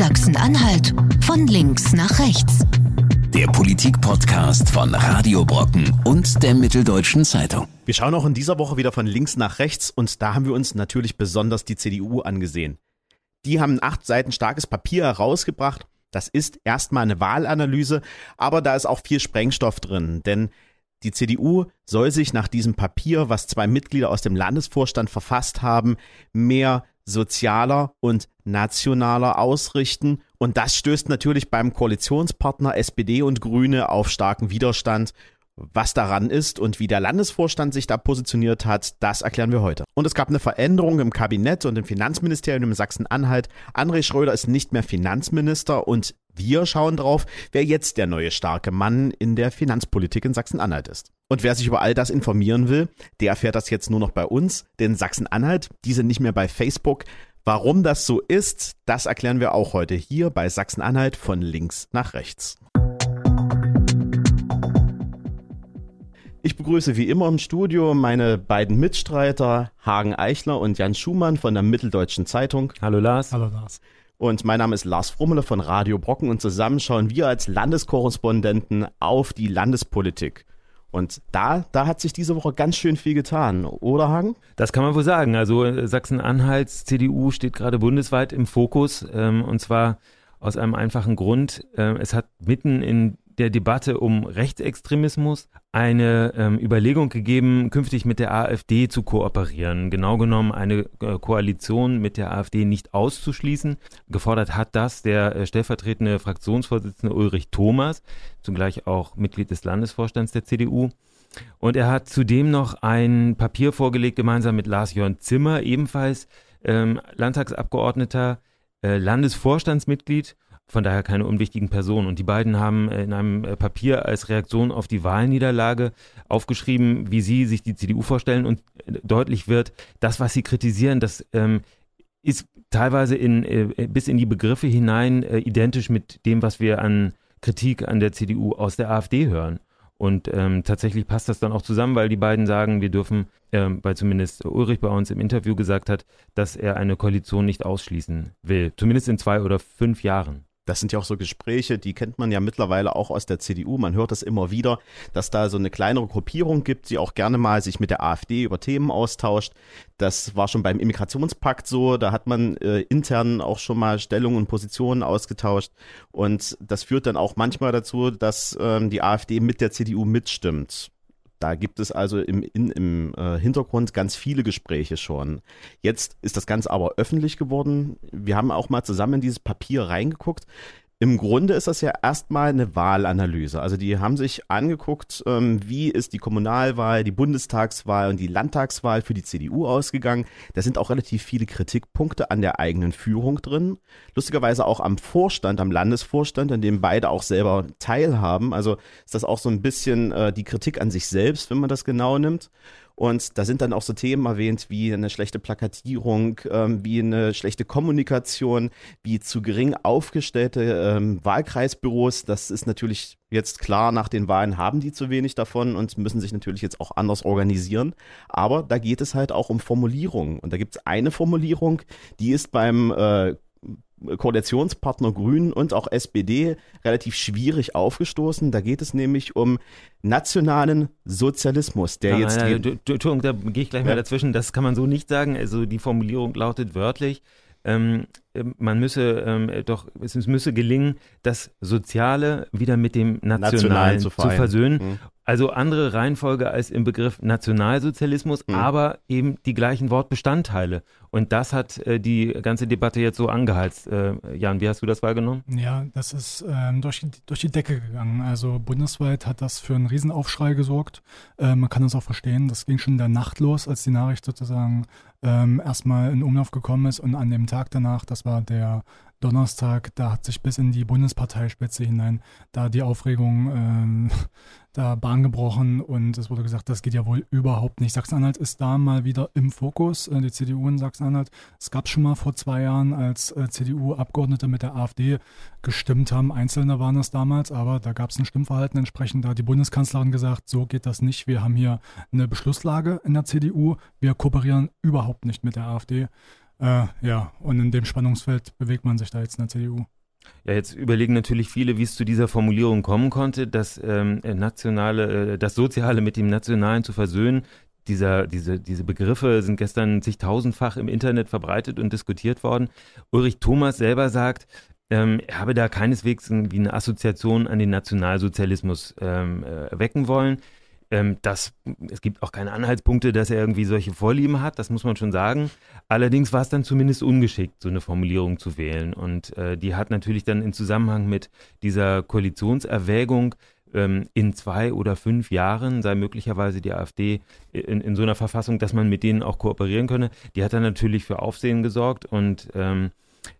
Sachsen-Anhalt von links nach rechts. Der Politik-Podcast von Radio Brocken und der Mitteldeutschen Zeitung. Wir schauen auch in dieser Woche wieder von links nach rechts und da haben wir uns natürlich besonders die CDU angesehen. Die haben ein acht Seiten starkes Papier herausgebracht. Das ist erstmal eine Wahlanalyse, aber da ist auch viel Sprengstoff drin, denn die CDU soll sich nach diesem Papier, was zwei Mitglieder aus dem Landesvorstand verfasst haben, mehr sozialer und nationaler ausrichten. Und das stößt natürlich beim Koalitionspartner SPD und Grüne auf starken Widerstand. Was daran ist und wie der Landesvorstand sich da positioniert hat, das erklären wir heute. Und es gab eine Veränderung im Kabinett und im Finanzministerium in Sachsen-Anhalt. André Schröder ist nicht mehr Finanzminister und wir schauen drauf, wer jetzt der neue starke Mann in der Finanzpolitik in Sachsen-Anhalt ist. Und wer sich über all das informieren will, der erfährt das jetzt nur noch bei uns, denn Sachsen-Anhalt, die sind nicht mehr bei Facebook. Warum das so ist, das erklären wir auch heute hier bei Sachsen-Anhalt von links nach rechts. Ich begrüße wie immer im Studio meine beiden Mitstreiter Hagen Eichler und Jan Schumann von der Mitteldeutschen Zeitung. Hallo Lars. Hallo Lars. Und mein Name ist Lars Frummele von Radio Brocken und zusammen schauen wir als Landeskorrespondenten auf die Landespolitik. Und da, da hat sich diese Woche ganz schön viel getan, oder Hagen? Das kann man wohl sagen. Also äh, Sachsen-Anhalts CDU steht gerade bundesweit im Fokus ähm, und zwar aus einem einfachen Grund. Ähm, es hat mitten in der Debatte um Rechtsextremismus eine ähm, Überlegung gegeben, künftig mit der AfD zu kooperieren. Genau genommen eine äh, Koalition mit der AfD nicht auszuschließen. Gefordert hat das der äh, stellvertretende Fraktionsvorsitzende Ulrich Thomas, zugleich auch Mitglied des Landesvorstands der CDU. Und er hat zudem noch ein Papier vorgelegt, gemeinsam mit Lars-Jörn Zimmer, ebenfalls ähm, Landtagsabgeordneter, äh, Landesvorstandsmitglied von daher keine unwichtigen Personen. Und die beiden haben äh, in einem äh, Papier als Reaktion auf die Wahlniederlage aufgeschrieben, wie sie sich die CDU vorstellen. Und äh, deutlich wird, das, was sie kritisieren, das ähm, ist teilweise in, äh, bis in die Begriffe hinein äh, identisch mit dem, was wir an Kritik an der CDU aus der AfD hören. Und ähm, tatsächlich passt das dann auch zusammen, weil die beiden sagen, wir dürfen, ähm, weil zumindest Ulrich bei uns im Interview gesagt hat, dass er eine Koalition nicht ausschließen will. Zumindest in zwei oder fünf Jahren. Das sind ja auch so Gespräche, die kennt man ja mittlerweile auch aus der CDU. Man hört das immer wieder, dass da so eine kleinere Gruppierung gibt, die auch gerne mal sich mit der AfD über Themen austauscht. Das war schon beim Immigrationspakt so. Da hat man äh, intern auch schon mal Stellungen und Positionen ausgetauscht. Und das führt dann auch manchmal dazu, dass ähm, die AfD mit der CDU mitstimmt. Da gibt es also im, in, im äh, Hintergrund ganz viele Gespräche schon. Jetzt ist das Ganze aber öffentlich geworden. Wir haben auch mal zusammen in dieses Papier reingeguckt. Im Grunde ist das ja erstmal eine Wahlanalyse. Also die haben sich angeguckt, ähm, wie ist die Kommunalwahl, die Bundestagswahl und die Landtagswahl für die CDU ausgegangen. Da sind auch relativ viele Kritikpunkte an der eigenen Führung drin. Lustigerweise auch am Vorstand, am Landesvorstand, an dem beide auch selber teilhaben. Also ist das auch so ein bisschen äh, die Kritik an sich selbst, wenn man das genau nimmt. Und da sind dann auch so Themen erwähnt wie eine schlechte Plakatierung, ähm, wie eine schlechte Kommunikation, wie zu gering aufgestellte ähm, Wahlkreisbüros. Das ist natürlich jetzt klar, nach den Wahlen haben die zu wenig davon und müssen sich natürlich jetzt auch anders organisieren. Aber da geht es halt auch um Formulierungen. Und da gibt es eine Formulierung, die ist beim äh, Koalitionspartner Grünen und auch SPD relativ schwierig aufgestoßen. Da geht es nämlich um nationalen Sozialismus, der nein, jetzt. Nein, nein, Entschuldigung, da gehe ich gleich mal dazwischen. Das kann man so nicht sagen. Also die Formulierung lautet wörtlich. Ähm, man müsse ähm, doch, es müsse gelingen, das Soziale wieder mit dem Nationalen, Nationalen zu, zu, versöhnen. Mhm. Also andere Reihenfolge als im Begriff Nationalsozialismus, mhm. aber eben die gleichen Wortbestandteile. Und das hat äh, die ganze Debatte jetzt so angeheizt. Äh, Jan, wie hast du das wahrgenommen? Ja, das ist ähm, durch, durch die Decke gegangen. Also bundesweit hat das für einen Riesenaufschrei gesorgt. Äh, man kann das auch verstehen. Das ging schon in der Nacht los, als die Nachricht sozusagen ähm, erstmal in Umlauf gekommen ist und an dem Tag danach, das war der Donnerstag, da hat sich bis in die Bundesparteispitze hinein da die Aufregung ähm, da Bahn gebrochen und es wurde gesagt, das geht ja wohl überhaupt nicht. Sachsen-Anhalt ist da mal wieder im Fokus, äh, die CDU in Sachsen-Anhalt. Es gab schon mal vor zwei Jahren, als äh, CDU-Abgeordnete mit der AfD gestimmt haben. Einzelne waren es damals, aber da gab es ein Stimmverhalten entsprechend. Da hat die Bundeskanzlerin gesagt, so geht das nicht. Wir haben hier eine Beschlusslage in der CDU. Wir kooperieren überhaupt nicht mit der AfD. Äh, ja, und in dem Spannungsfeld bewegt man sich da jetzt in der CDU. Ja, jetzt überlegen natürlich viele, wie es zu dieser Formulierung kommen konnte, das ähm, nationale, äh, das Soziale mit dem Nationalen zu versöhnen. Dieser, diese, diese Begriffe sind gestern zigtausendfach im Internet verbreitet und diskutiert worden. Ulrich Thomas selber sagt, ähm, er habe da keineswegs irgendwie eine Assoziation an den Nationalsozialismus ähm, äh, wecken wollen. Ähm, das, es gibt auch keine Anhaltspunkte, dass er irgendwie solche Vorlieben hat, das muss man schon sagen. Allerdings war es dann zumindest ungeschickt, so eine Formulierung zu wählen. Und äh, die hat natürlich dann in Zusammenhang mit dieser Koalitionserwägung ähm, in zwei oder fünf Jahren sei möglicherweise die AfD in, in so einer Verfassung, dass man mit denen auch kooperieren könne. Die hat dann natürlich für Aufsehen gesorgt und ähm,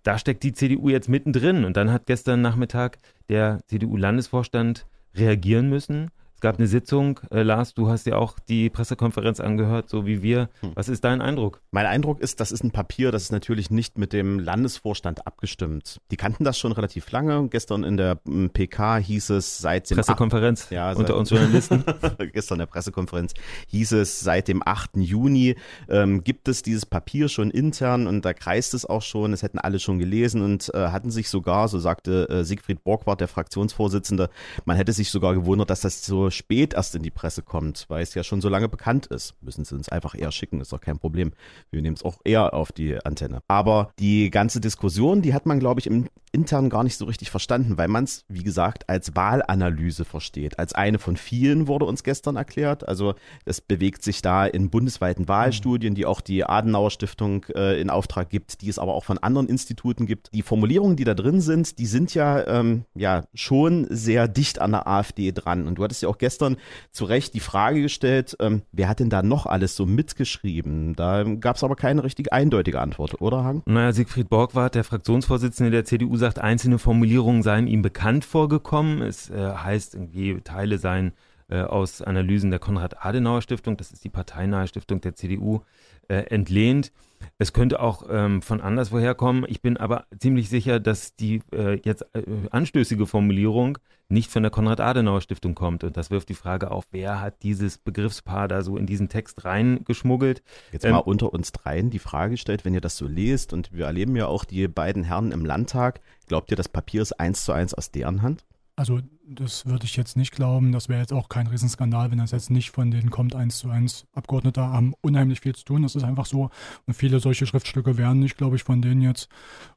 da steckt die CDU jetzt mittendrin. Und dann hat gestern Nachmittag der CDU-Landesvorstand reagieren müssen es gab eine Sitzung. Äh, Lars, du hast ja auch die Pressekonferenz angehört, so wie wir. Hm. Was ist dein Eindruck? Mein Eindruck ist, das ist ein Papier, das ist natürlich nicht mit dem Landesvorstand abgestimmt. Die kannten das schon relativ lange. Gestern in der PK hieß es seit dem Pressekonferenz 8, ja, unter uns Journalisten. gestern in der Pressekonferenz hieß es, seit dem 8. Juni ähm, gibt es dieses Papier schon intern und da kreist es auch schon. Es hätten alle schon gelesen und äh, hatten sich sogar, so sagte äh, Siegfried Borgwart, der Fraktionsvorsitzende, man hätte sich sogar gewundert, dass das so spät erst in die Presse kommt, weil es ja schon so lange bekannt ist. Müssen sie uns einfach eher schicken, ist doch kein Problem. Wir nehmen es auch eher auf die Antenne. Aber die ganze Diskussion, die hat man, glaube ich, im intern gar nicht so richtig verstanden, weil man es, wie gesagt, als Wahlanalyse versteht. Als eine von vielen wurde uns gestern erklärt. Also es bewegt sich da in bundesweiten Wahlstudien, die auch die Adenauer Stiftung äh, in Auftrag gibt, die es aber auch von anderen Instituten gibt. Die Formulierungen, die da drin sind, die sind ja, ähm, ja schon sehr dicht an der AfD dran. Und du hattest ja auch gestern zu Recht die Frage gestellt, ähm, wer hat denn da noch alles so mitgeschrieben? Da gab es aber keine richtig eindeutige Antwort, oder Hang? Naja, Siegfried Borgwart, der Fraktionsvorsitzende der CDU, sagt, einzelne Formulierungen seien ihm bekannt vorgekommen. Es äh, heißt irgendwie, Teile seien äh, aus Analysen der Konrad-Adenauer-Stiftung, das ist die parteinahe Stiftung der CDU, äh, entlehnt. Es könnte auch ähm, von anderswoher kommen. Ich bin aber ziemlich sicher, dass die äh, jetzt äh, anstößige Formulierung nicht von der Konrad-Adenauer-Stiftung kommt. Und das wirft die Frage auf, wer hat dieses Begriffspaar da so in diesen Text reingeschmuggelt. Jetzt ähm, mal unter uns dreien die Frage stellt, wenn ihr das so lest, und wir erleben ja auch die beiden Herren im Landtag, glaubt ihr, das Papier ist eins zu eins aus deren Hand? Also das würde ich jetzt nicht glauben. Das wäre jetzt auch kein Riesenskandal, wenn das jetzt nicht von denen kommt, eins zu eins. Abgeordnete haben unheimlich viel zu tun, das ist einfach so. Und viele solche Schriftstücke werden nicht, glaube ich, von denen jetzt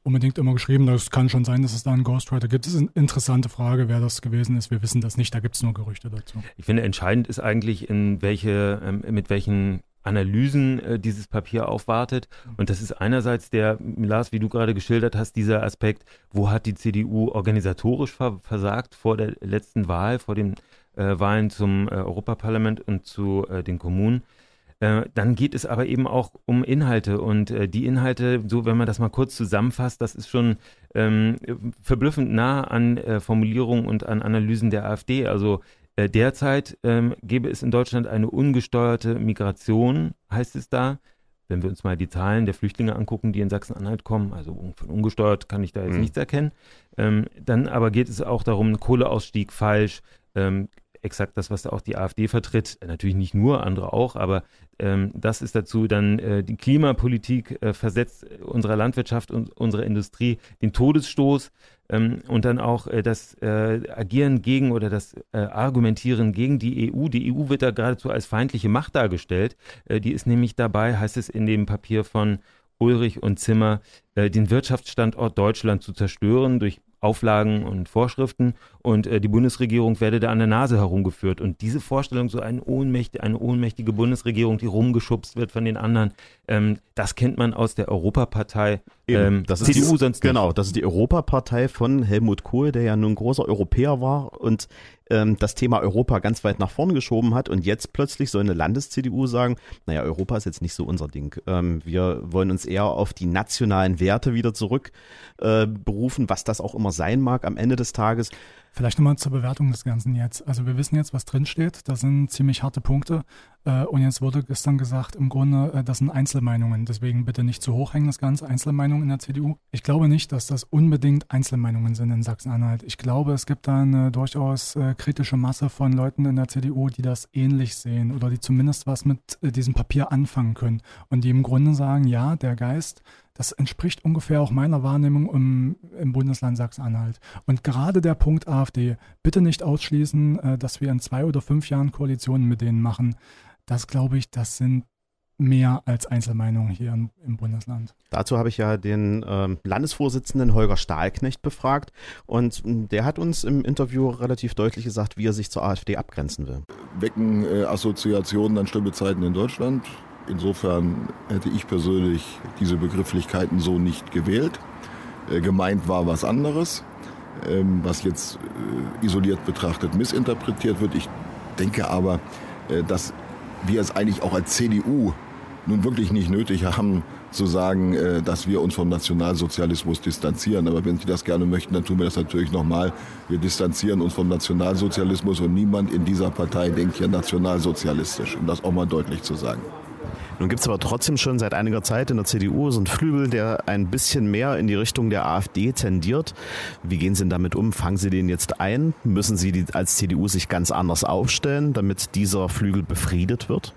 unbedingt immer geschrieben. Das kann schon sein, dass es da einen Ghostwriter gibt. Das ist eine interessante Frage, wer das gewesen ist. Wir wissen das nicht, da gibt es nur Gerüchte dazu. Ich finde, entscheidend ist eigentlich, in welche, ähm, mit welchen Analysen äh, dieses Papier aufwartet. Und das ist einerseits der, Lars, wie du gerade geschildert hast, dieser Aspekt, wo hat die CDU organisatorisch ver versagt vor der letzten Wahl, vor den äh, Wahlen zum äh, Europaparlament und zu äh, den Kommunen. Äh, dann geht es aber eben auch um Inhalte und äh, die Inhalte, so wenn man das mal kurz zusammenfasst, das ist schon ähm, verblüffend nah an Formulierungen und an Analysen der AfD. Also äh, derzeit ähm, gäbe es in Deutschland eine ungesteuerte Migration, heißt es da. Wenn wir uns mal die Zahlen der Flüchtlinge angucken, die in Sachsen-Anhalt kommen, also von ungesteuert kann ich da jetzt mhm. nichts erkennen. Ähm, dann aber geht es auch darum, Kohleausstieg falsch, ähm, exakt das, was da auch die AfD vertritt. Äh, natürlich nicht nur, andere auch, aber ähm, das ist dazu dann äh, die Klimapolitik äh, versetzt unserer Landwirtschaft und unserer Industrie den Todesstoß ähm, und dann auch äh, das äh, Agieren gegen oder das äh, Argumentieren gegen die EU. Die EU wird da geradezu als feindliche Macht dargestellt. Äh, die ist nämlich dabei, heißt es in dem Papier von Ulrich und Zimmer, äh, den Wirtschaftsstandort Deutschland zu zerstören durch Auflagen und Vorschriften und äh, die Bundesregierung werde da an der Nase herumgeführt. Und diese Vorstellung, so eine, ohnmächtige, eine ohnmächtige Bundesregierung, die rumgeschubst wird von den anderen, ähm, das kennt man aus der Europapartei. Ähm, das ist CDU die, sonst nicht. Genau, das ist die Europapartei von Helmut Kohl, der ja nun ein großer Europäer war und ähm, das Thema Europa ganz weit nach vorn geschoben hat und jetzt plötzlich soll eine Landes-CDU sagen, naja, Europa ist jetzt nicht so unser Ding. Ähm, wir wollen uns eher auf die nationalen Werte wieder zurück äh, berufen, was das auch immer sein mag am Ende des Tages. Vielleicht nochmal zur Bewertung des Ganzen jetzt. Also wir wissen jetzt, was drinsteht. Das sind ziemlich harte Punkte. Äh, und jetzt wurde gestern gesagt, im Grunde, äh, das sind Einzelmeinungen. Deswegen bitte nicht zu hoch hängen, das Ganze. Einzelmeinungen in der CDU. Ich glaube nicht, dass das unbedingt Einzelmeinungen sind in Sachsen-Anhalt. Ich glaube, es gibt da eine durchaus äh, kritische Masse von Leuten in der CDU, die das ähnlich sehen oder die zumindest was mit diesem Papier anfangen können. Und die im Grunde sagen, ja, der Geist das entspricht ungefähr auch meiner Wahrnehmung im, im Bundesland Sachsen-Anhalt. Und gerade der Punkt AfD, bitte nicht ausschließen, äh, dass wir in zwei oder fünf Jahren Koalitionen mit denen machen. Das glaube ich, das sind mehr als Einzelmeinungen hier im, im Bundesland. Dazu habe ich ja den ähm, Landesvorsitzenden Holger Stahlknecht befragt und der hat uns im Interview relativ deutlich gesagt, wie er sich zur AfD abgrenzen will. Wecken äh, Assoziationen an schlimme Zeiten in Deutschland. Insofern hätte ich persönlich diese Begrifflichkeiten so nicht gewählt. Äh, gemeint war was anderes, ähm, was jetzt äh, isoliert betrachtet missinterpretiert wird. Ich denke aber, äh, dass wir es eigentlich auch als CDU nun wirklich nicht nötig haben, zu sagen, dass wir uns vom Nationalsozialismus distanzieren. Aber wenn Sie das gerne möchten, dann tun wir das natürlich nochmal. Wir distanzieren uns vom Nationalsozialismus und niemand in dieser Partei denkt hier nationalsozialistisch, um das auch mal deutlich zu sagen. Nun gibt es aber trotzdem schon seit einiger Zeit in der CDU so einen Flügel, der ein bisschen mehr in die Richtung der AfD tendiert. Wie gehen Sie denn damit um? Fangen Sie den jetzt ein? Müssen Sie als CDU sich ganz anders aufstellen, damit dieser Flügel befriedet wird?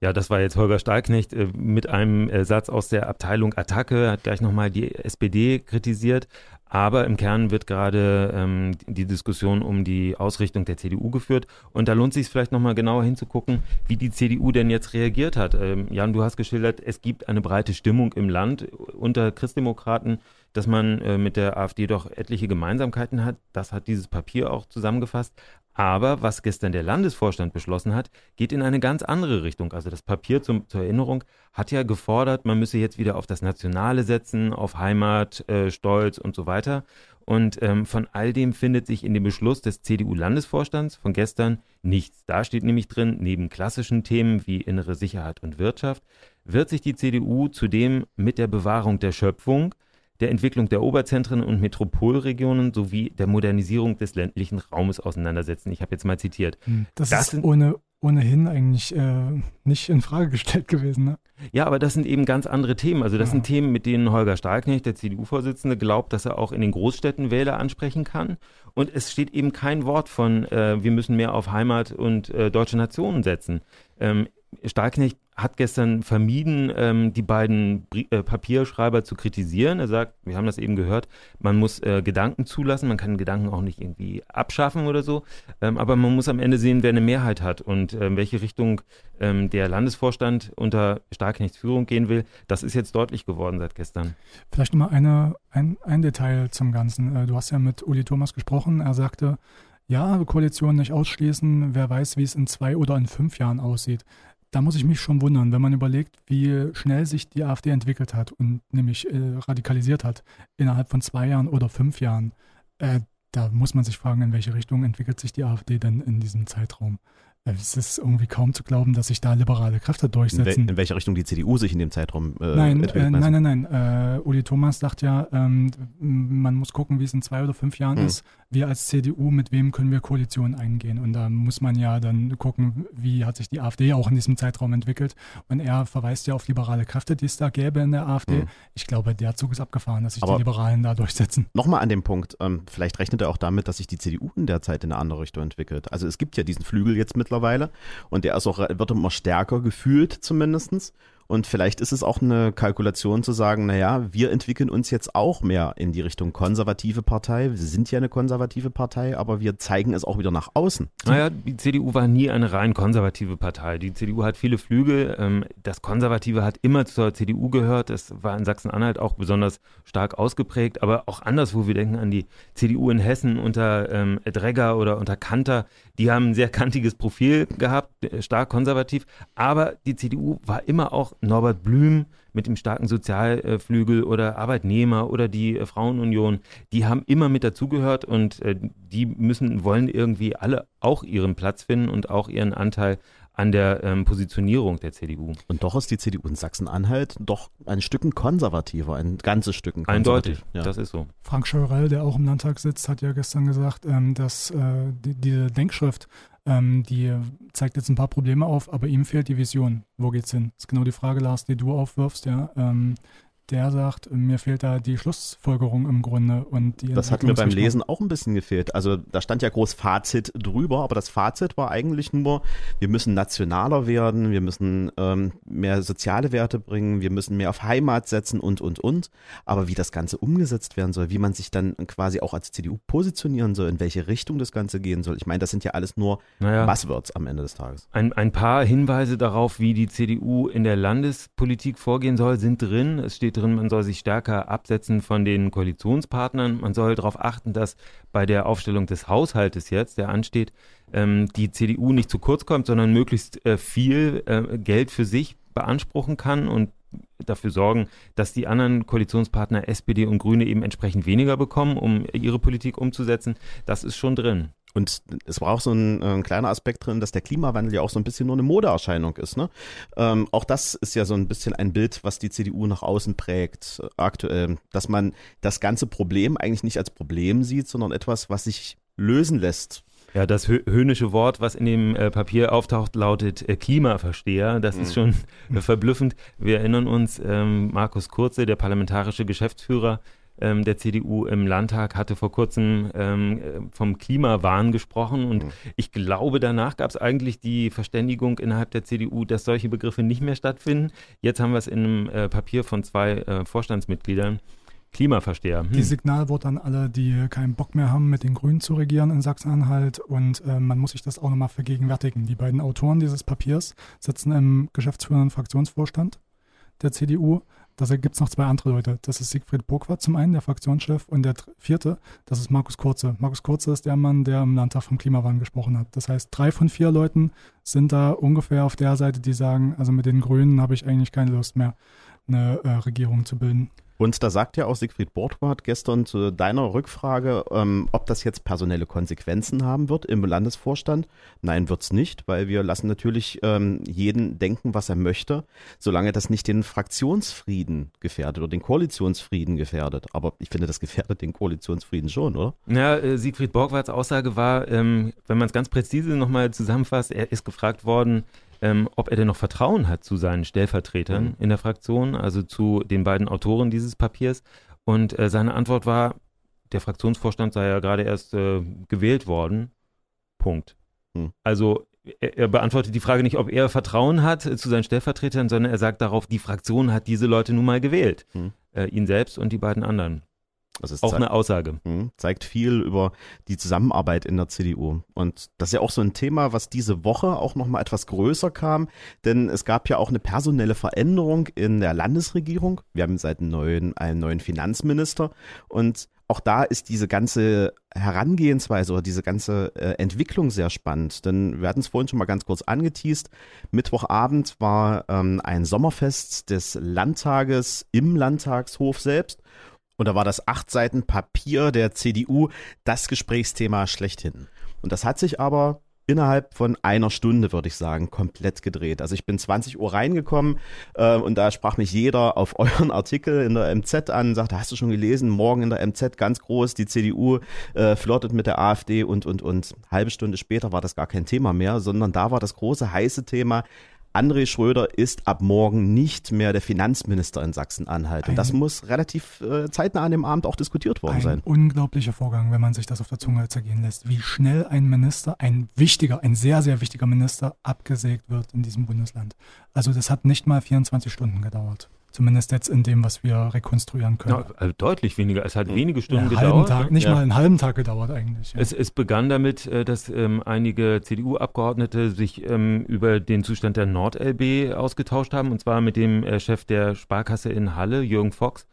Ja, das war jetzt Holger Stahlknecht äh, mit einem äh, Satz aus der Abteilung Attacke, hat gleich nochmal die SPD kritisiert. Aber im Kern wird gerade ähm, die Diskussion um die Ausrichtung der CDU geführt. Und da lohnt sich vielleicht nochmal genauer hinzugucken, wie die CDU denn jetzt reagiert hat. Ähm, Jan, du hast geschildert, es gibt eine breite Stimmung im Land unter Christdemokraten, dass man äh, mit der AfD doch etliche Gemeinsamkeiten hat. Das hat dieses Papier auch zusammengefasst. Aber was gestern der Landesvorstand beschlossen hat, geht in eine ganz andere Richtung. Also das Papier zum, zur Erinnerung hat ja gefordert, man müsse jetzt wieder auf das Nationale setzen, auf Heimat, äh, Stolz und so weiter. Und ähm, von all dem findet sich in dem Beschluss des CDU-Landesvorstands von gestern nichts. Da steht nämlich drin, neben klassischen Themen wie innere Sicherheit und Wirtschaft, wird sich die CDU zudem mit der Bewahrung der Schöpfung, der Entwicklung der Oberzentren und Metropolregionen sowie der Modernisierung des ländlichen Raumes auseinandersetzen. Ich habe jetzt mal zitiert. Hm, das, das ist ohne, ohnehin eigentlich äh, nicht in Frage gestellt gewesen. Ne? Ja, aber das sind eben ganz andere Themen. Also das ja. sind Themen, mit denen Holger Stahlknecht, der CDU-Vorsitzende, glaubt, dass er auch in den Großstädten Wähler ansprechen kann. Und es steht eben kein Wort von, äh, wir müssen mehr auf Heimat und äh, deutsche Nationen setzen. Ähm, Stahlknecht hat gestern vermieden, ähm, die beiden Brie äh, Papierschreiber zu kritisieren. Er sagt, wir haben das eben gehört, man muss äh, Gedanken zulassen, man kann Gedanken auch nicht irgendwie abschaffen oder so, ähm, aber man muss am Ende sehen, wer eine Mehrheit hat und äh, welche Richtung ähm, der Landesvorstand unter Starknechts Führung gehen will. Das ist jetzt deutlich geworden seit gestern. Vielleicht nochmal eine, ein, ein Detail zum Ganzen. Äh, du hast ja mit Uli Thomas gesprochen. Er sagte, ja, Koalition nicht ausschließen. Wer weiß, wie es in zwei oder in fünf Jahren aussieht da muss ich mich schon wundern, wenn man überlegt, wie schnell sich die AfD entwickelt hat und nämlich äh, radikalisiert hat innerhalb von zwei Jahren oder fünf Jahren. Äh, da muss man sich fragen, in welche Richtung entwickelt sich die AfD denn in diesem Zeitraum. Es ist irgendwie kaum zu glauben, dass sich da liberale Kräfte durchsetzen. In, in welche Richtung die CDU sich in dem Zeitraum äh, nein, entwickelt? Äh, nein, nein, nein, nein. Uli Thomas sagt ja, ähm, man muss gucken, wie es in zwei oder fünf Jahren hm. ist. Wir als CDU, mit wem können wir Koalitionen eingehen? Und da muss man ja dann gucken, wie hat sich die AfD auch in diesem Zeitraum entwickelt. Und er verweist ja auf liberale Kräfte, die es da gäbe in der AfD. Hm. Ich glaube, der Zug ist abgefahren, dass sich Aber die Liberalen da durchsetzen. Nochmal an dem Punkt, ähm, vielleicht rechnet er auch damit, dass sich die CDU in der Zeit in eine andere Richtung entwickelt. Also es gibt ja diesen Flügel jetzt mittlerweile mittlerweile. Und der ist auch, wird immer stärker gefühlt zumindestens. Und vielleicht ist es auch eine Kalkulation zu sagen, naja, wir entwickeln uns jetzt auch mehr in die Richtung konservative Partei. Wir sind ja eine konservative Partei, aber wir zeigen es auch wieder nach außen. Naja, die CDU war nie eine rein konservative Partei. Die CDU hat viele Flügel. Ähm, das Konservative hat immer zur CDU gehört. Das war in Sachsen-Anhalt auch besonders stark ausgeprägt, aber auch anderswo. Wir denken an die CDU in Hessen unter ähm, Dregger oder unter Kanter. Die haben ein sehr kantiges Profil gehabt, stark konservativ. Aber die CDU war immer auch Norbert Blüm mit dem starken Sozialflügel oder Arbeitnehmer oder die äh, Frauenunion, die haben immer mit dazugehört und äh, die müssen, wollen irgendwie alle auch ihren Platz finden und auch ihren Anteil an der ähm, Positionierung der CDU. Und doch ist die CDU in Sachsen-Anhalt doch ein Stück konservativer, ein ganzes Stück konservativ. Eindeutig, ja. das ist so. Frank Scheurell, der auch im Landtag sitzt, hat ja gestern gesagt, ähm, dass äh, die, diese Denkschrift ähm, die zeigt jetzt ein paar Probleme auf, aber ihm fehlt die Vision. Wo geht's hin? Das ist genau die Frage, Lars, die du aufwirfst, ja. Ähm, der sagt, mir fehlt da die Schlussfolgerung im Grunde und die Das hat mir beim Lesen auch ein bisschen gefehlt. Also da stand ja groß Fazit drüber, aber das Fazit war eigentlich nur, wir müssen nationaler werden, wir müssen ähm, mehr soziale Werte bringen, wir müssen mehr auf Heimat setzen und, und, und. Aber wie das Ganze umgesetzt werden soll, wie man sich dann quasi auch als CDU positionieren soll, in welche Richtung das Ganze gehen soll, ich meine, das sind ja alles nur naja, Buzzwords am Ende des Tages. Ein, ein paar Hinweise darauf, wie die CDU in der Landespolitik vorgehen soll, sind drin. Es steht drin, man soll sich stärker absetzen von den Koalitionspartnern. Man soll darauf achten, dass bei der Aufstellung des Haushaltes jetzt, der ansteht, ähm, die CDU nicht zu kurz kommt, sondern möglichst äh, viel äh, Geld für sich beanspruchen kann und dafür sorgen, dass die anderen Koalitionspartner SPD und Grüne eben entsprechend weniger bekommen, um ihre Politik umzusetzen. Das ist schon drin. Und es war auch so ein, ein, kleiner Aspekt drin, dass der Klimawandel ja auch so ein bisschen nur eine Modeerscheinung ist. Ne? Ähm, auch das ist ja so ein bisschen ein Bild, was die CDU nach außen prägt äh, aktuell, dass man das ganze Problem eigentlich nicht als Problem sieht, sondern etwas, was sich lösen lässt. Ja, das höhnische Wort, was in dem äh, Papier auftaucht, lautet äh, Klimaversteher. Das mhm. ist schon äh, verblüffend. Wir erinnern uns, ähm, Markus Kurze, der parlamentarische Geschäftsführer, ähm, der CDU im Landtag hatte vor kurzem ähm, äh, vom Klimawahn gesprochen und mhm. ich glaube, danach gab es eigentlich die Verständigung innerhalb der CDU, dass solche Begriffe nicht mehr stattfinden. Jetzt haben wir es in einem äh, Papier von zwei äh, Vorstandsmitgliedern. Klimaversteher. Hm. Die Signalwort an alle, die keinen Bock mehr haben, mit den Grünen zu regieren in Sachsen-Anhalt. Und äh, man muss sich das auch nochmal vergegenwärtigen. Die beiden Autoren dieses Papiers sitzen im geschäftsführenden Fraktionsvorstand der CDU da gibt es noch zwei andere Leute. Das ist Siegfried Burgwart zum einen, der Fraktionschef, und der vierte, das ist Markus Kurze. Markus Kurze ist der Mann, der im Landtag vom Klimawandel gesprochen hat. Das heißt, drei von vier Leuten sind da ungefähr auf der Seite, die sagen, also mit den Grünen habe ich eigentlich keine Lust mehr, eine äh, Regierung zu bilden. Und da sagt ja auch Siegfried Bortwart gestern zu deiner Rückfrage, ähm, ob das jetzt personelle Konsequenzen haben wird im Landesvorstand. Nein, wird's nicht, weil wir lassen natürlich ähm, jeden denken, was er möchte, solange das nicht den Fraktionsfrieden gefährdet oder den Koalitionsfrieden gefährdet. Aber ich finde, das gefährdet den Koalitionsfrieden schon, oder? Ja, äh, Siegfried Borgwarts Aussage war, ähm, wenn man es ganz präzise nochmal zusammenfasst, er ist gefragt worden, ähm, ob er denn noch Vertrauen hat zu seinen Stellvertretern mhm. in der Fraktion, also zu den beiden Autoren dieses Papiers. Und äh, seine Antwort war, der Fraktionsvorstand sei ja gerade erst äh, gewählt worden. Punkt. Mhm. Also er, er, beantwortet die Frage nicht, ob er Vertrauen hat äh, zu seinen Stellvertretern, sondern er sagt darauf, die Fraktion hat diese Leute nun mal gewählt. Mhm. Ihn selbst und die beiden anderen. Ist auch eine Aussage. Hm, zeigt viel über die Zusammenarbeit in der CDU. Und das ist ja auch so ein Thema, was diese Woche auch nochmal etwas größer kam, denn es gab ja auch eine personelle Veränderung in der Landesregierung. Wir haben seit einem neuen, einen neuen Finanzminister und auch da ist diese ganze Herangehensweise oder diese ganze äh, Entwicklung sehr spannend. Denn wir hatten es vorhin schon mal ganz kurz angeteased. Mittwochabend war ähm, ein Sommerfest des Landtages im Landtagshof selbst. Und da war das acht Seiten Papier der CDU das Gesprächsthema schlechthin. Und das hat sich aber innerhalb von einer Stunde, würde ich sagen, komplett gedreht. Also ich bin 20 Uhr reingekommen äh, und da sprach mich jeder auf euren Artikel in der MZ an, sagte, hast du schon gelesen, morgen in der MZ ganz groß, die CDU äh, flirtet mit der AfD und, und, und. Halbe Stunde später war das gar kein Thema mehr, sondern da war das große heiße Thema, André Schröder ist ab morgen nicht mehr der Finanzminister in Sachsen-Anhalt. Und das muss relativ äh, zeitnah an dem Abend auch diskutiert worden ein sein. Unglaublicher Vorgang, wenn man sich das auf der Zunge zergehen lässt, wie schnell ein Minister, ein wichtiger, ein sehr, sehr wichtiger Minister abgesägt wird in diesem Bundesland. Also das hat nicht mal 24 Stunden gedauert. Zumindest jetzt in dem, was wir rekonstruieren können. Ja, also deutlich weniger. Es hat wenige Stunden ja, gedauert. Tag, nicht ja. mal einen halben Tag gedauert eigentlich. Es, es, begann damit, äh, dass ähm, einige CDU-Abgeordnete sich ähm, über den Zustand der NordLB ausgetauscht haben, und zwar mit dem äh, Chef der Sparkasse in Halle, Jürgen Fox.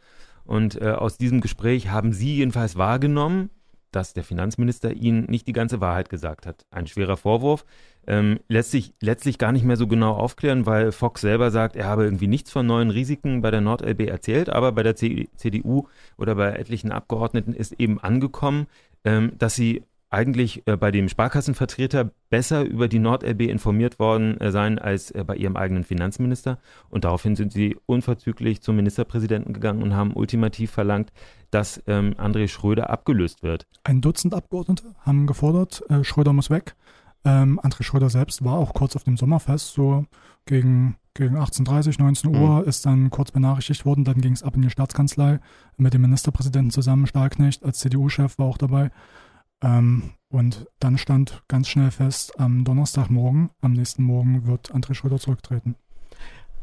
Und äh, aus diesem Gespräch haben Sie jedenfalls wahrgenommen, dass der Finanzminister Ihnen nicht die ganze Wahrheit gesagt hat. Ein schwerer Vorwurf. Ähm, lässt sich letztlich gar nicht mehr so genau aufklären, weil Fox selber sagt, er habe irgendwie nichts von neuen Risiken bei der NordLB erzählt, aber bei der CDU oder bei etlichen Abgeordneten ist eben angekommen, ähm, dass sie eigentlich äh, bei dem Sparkassenvertreter besser über die NordLB informiert worden äh, sein als äh, bei ihrem eigenen Finanzminister. Und daraufhin sind sie unverzüglich zum Ministerpräsidenten gegangen und haben ultimativ verlangt, dass ähm, André Schröder abgelöst wird. Ein Dutzend Abgeordnete haben gefordert, äh, Schröder muss weg. Ähm, André Schröder selbst war auch kurz auf dem Sommerfest, so gegen, gegen 18.30, 19 mhm. Uhr, ist dann kurz benachrichtigt worden. Dann ging es ab in die Staatskanzlei mit dem Ministerpräsidenten zusammen. Stahlknecht als CDU-Chef war auch dabei. Ähm, und dann stand ganz schnell fest, am Donnerstagmorgen, am nächsten Morgen wird André Schröder zurücktreten.